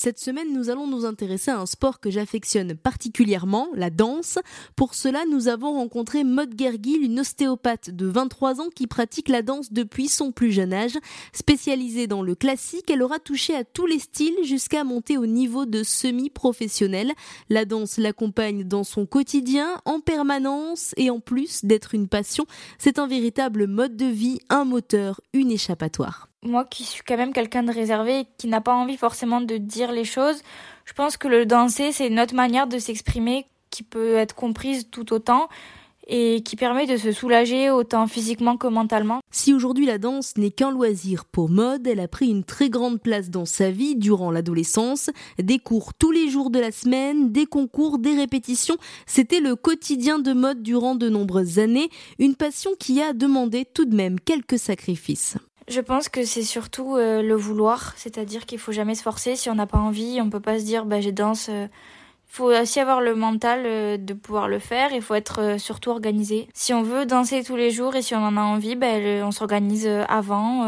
Cette semaine, nous allons nous intéresser à un sport que j'affectionne particulièrement, la danse. Pour cela, nous avons rencontré Maud Gergil, une ostéopathe de 23 ans qui pratique la danse depuis son plus jeune âge. Spécialisée dans le classique, elle aura touché à tous les styles jusqu'à monter au niveau de semi-professionnel. La danse l'accompagne dans son quotidien, en permanence, et en plus d'être une passion, c'est un véritable mode de vie, un moteur, une échappatoire moi qui suis quand même quelqu'un de réservé et qui n'a pas envie forcément de dire les choses, je pense que le danser, c'est une autre manière de s'exprimer qui peut être comprise tout autant et qui permet de se soulager autant physiquement que mentalement. Si aujourd'hui la danse n'est qu'un loisir pour mode, elle a pris une très grande place dans sa vie durant l'adolescence. Des cours tous les jours de la semaine, des concours, des répétitions, c'était le quotidien de mode durant de nombreuses années, une passion qui a demandé tout de même quelques sacrifices. Je pense que c'est surtout euh, le vouloir, c'est-à-dire qu'il faut jamais se forcer. Si on n'a pas envie, on peut pas se dire bah je danse. Il euh. faut aussi avoir le mental euh, de pouvoir le faire. Il faut être surtout organisé. Si on veut danser tous les jours et si on en a envie, ben on s'organise avant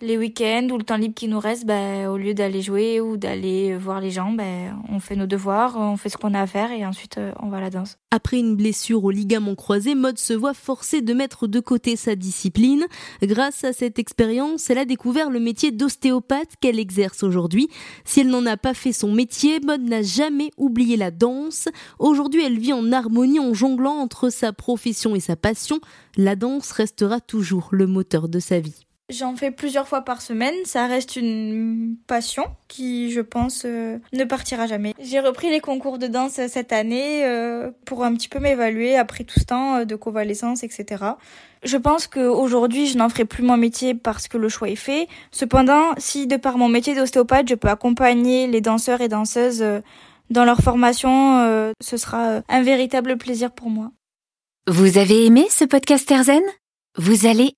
les week-ends ou le temps libre qui nous reste, ben, au lieu d'aller jouer ou d'aller voir les gens, ben, on fait nos devoirs, on fait ce qu'on a à faire et ensuite euh, on va à la danse. Après une blessure au ligament croisé, Maud se voit forcée de mettre de côté sa discipline. Grâce à cette expérience, elle a découvert le métier d'ostéopathe qu'elle exerce aujourd'hui. Si elle n'en a pas fait son métier, Maud n'a jamais oublié la danse. Aujourd'hui, elle vit en harmonie en jonglant entre sa profession et sa passion. La danse restera toujours le moteur de sa vie. J'en fais plusieurs fois par semaine. Ça reste une passion qui, je pense, euh, ne partira jamais. J'ai repris les concours de danse cette année euh, pour un petit peu m'évaluer après tout ce temps euh, de convalescence, etc. Je pense qu'aujourd'hui, je n'en ferai plus mon métier parce que le choix est fait. Cependant, si de par mon métier d'ostéopathe, je peux accompagner les danseurs et danseuses dans leur formation, ce sera un véritable plaisir pour moi. Vous avez aimé ce podcast Erzen Vous allez